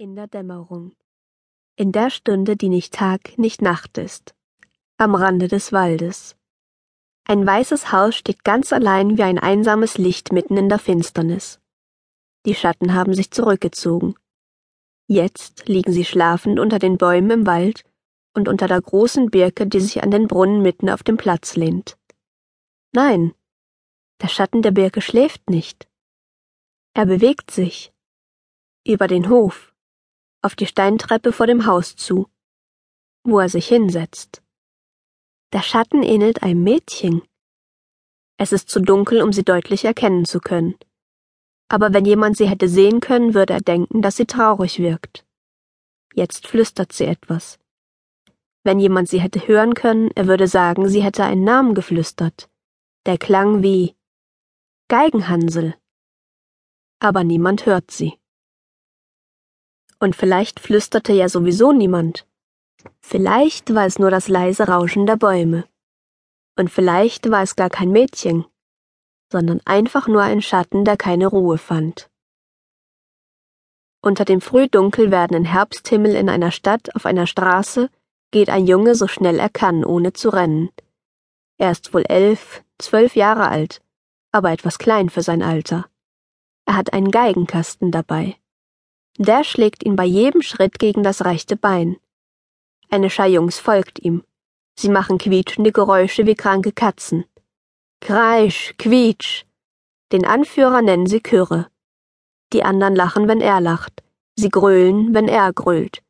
In der Dämmerung. In der Stunde, die nicht Tag, nicht Nacht ist. Am Rande des Waldes. Ein weißes Haus steht ganz allein wie ein einsames Licht mitten in der Finsternis. Die Schatten haben sich zurückgezogen. Jetzt liegen sie schlafend unter den Bäumen im Wald und unter der großen Birke, die sich an den Brunnen mitten auf dem Platz lehnt. Nein, der Schatten der Birke schläft nicht. Er bewegt sich. Über den Hof auf die Steintreppe vor dem Haus zu, wo er sich hinsetzt. Der Schatten ähnelt einem Mädchen. Es ist zu dunkel, um sie deutlich erkennen zu können. Aber wenn jemand sie hätte sehen können, würde er denken, dass sie traurig wirkt. Jetzt flüstert sie etwas. Wenn jemand sie hätte hören können, er würde sagen, sie hätte einen Namen geflüstert. Der klang wie Geigenhansel. Aber niemand hört sie. Und vielleicht flüsterte ja sowieso niemand. Vielleicht war es nur das leise Rauschen der Bäume. Und vielleicht war es gar kein Mädchen, sondern einfach nur ein Schatten, der keine Ruhe fand. Unter dem frühdunkel werdenden Herbsthimmel in einer Stadt auf einer Straße geht ein Junge so schnell er kann, ohne zu rennen. Er ist wohl elf, zwölf Jahre alt, aber etwas klein für sein Alter. Er hat einen Geigenkasten dabei. Der schlägt ihn bei jedem Schritt gegen das rechte Bein. Eine Schar Jungs folgt ihm. Sie machen quietschende Geräusche wie kranke Katzen. Kreisch, quietsch. Den Anführer nennen sie Kürre. Die anderen lachen, wenn er lacht. Sie grölen, wenn er grölt.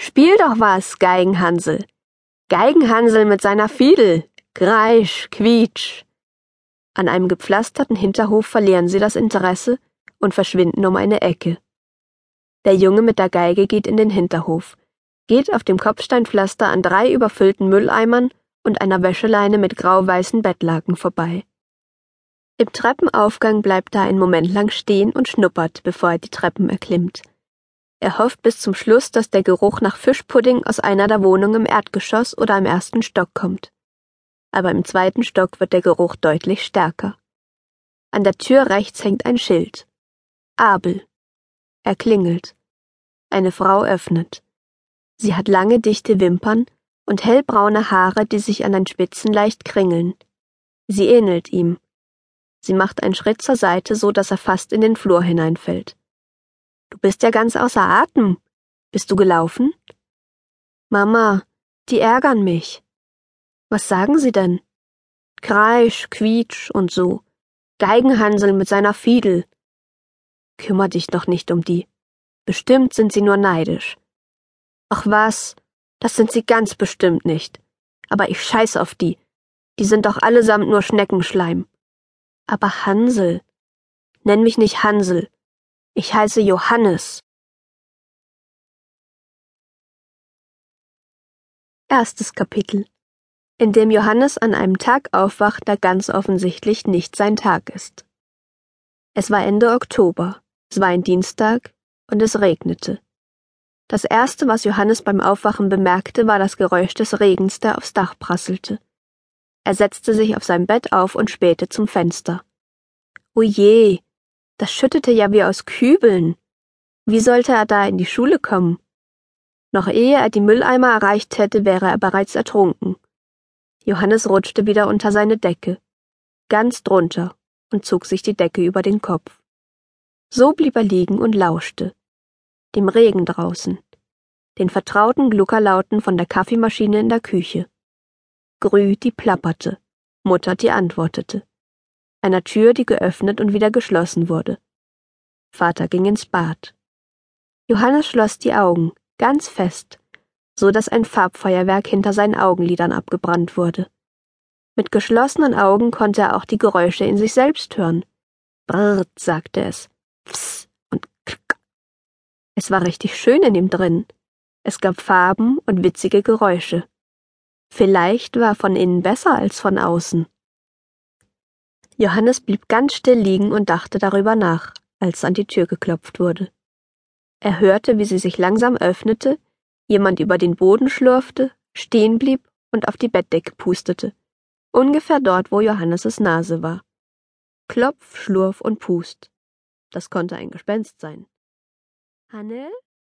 Spiel doch was, Geigenhansel. Geigenhansel mit seiner Fiedel. Kreisch, quietsch. An einem gepflasterten Hinterhof verlieren sie das Interesse und verschwinden um eine Ecke. Der Junge mit der Geige geht in den Hinterhof, geht auf dem Kopfsteinpflaster an drei überfüllten Mülleimern und einer Wäscheleine mit grau-weißen Bettlaken vorbei. Im Treppenaufgang bleibt er einen Moment lang stehen und schnuppert, bevor er die Treppen erklimmt. Er hofft bis zum Schluss, dass der Geruch nach Fischpudding aus einer der Wohnungen im Erdgeschoss oder im ersten Stock kommt. Aber im zweiten Stock wird der Geruch deutlich stärker. An der Tür rechts hängt ein Schild. Abel. Er klingelt. Eine Frau öffnet. Sie hat lange, dichte Wimpern und hellbraune Haare, die sich an den Spitzen leicht kringeln. Sie ähnelt ihm. Sie macht einen Schritt zur Seite, so dass er fast in den Flur hineinfällt. Du bist ja ganz außer Atem. Bist du gelaufen? Mama, die ärgern mich. Was sagen sie denn? Kreisch, quietsch und so. Geigenhansel mit seiner Fiedel. Kümmer dich doch nicht um die. Bestimmt sind sie nur neidisch. Ach was, das sind sie ganz bestimmt nicht. Aber ich scheiß auf die. Die sind doch allesamt nur Schneckenschleim. Aber Hansel. Nenn mich nicht Hansel. Ich heiße Johannes. Erstes Kapitel in dem Johannes an einem Tag aufwacht, der ganz offensichtlich nicht sein Tag ist. Es war Ende Oktober, es war ein Dienstag, und es regnete. Das erste, was Johannes beim Aufwachen bemerkte, war das Geräusch des Regens, der aufs Dach prasselte. Er setzte sich auf sein Bett auf und spähte zum Fenster. O je, das schüttete ja wie aus Kübeln. Wie sollte er da in die Schule kommen? Noch ehe er die Mülleimer erreicht hätte, wäre er bereits ertrunken. Johannes rutschte wieder unter seine Decke, ganz drunter, und zog sich die Decke über den Kopf. So blieb er liegen und lauschte. Dem Regen draußen. Den vertrauten Gluckerlauten von der Kaffeemaschine in der Küche. Grü, die plapperte. Mutter, die antwortete. Einer Tür, die geöffnet und wieder geschlossen wurde. Vater ging ins Bad. Johannes schloss die Augen, ganz fest, so dass ein Farbfeuerwerk hinter seinen Augenlidern abgebrannt wurde. Mit geschlossenen Augen konnte er auch die Geräusche in sich selbst hören. Brrrt, sagte es. Pss und klick. Es war richtig schön in ihm drin. Es gab Farben und witzige Geräusche. Vielleicht war von innen besser als von außen. Johannes blieb ganz still liegen und dachte darüber nach, als an die Tür geklopft wurde. Er hörte, wie sie sich langsam öffnete, jemand über den Boden schlurfte, stehen blieb und auf die Bettdecke pustete, ungefähr dort, wo Johannes' Nase war. Klopf, Schlurf und Pust. Das konnte ein Gespenst sein. 하늘?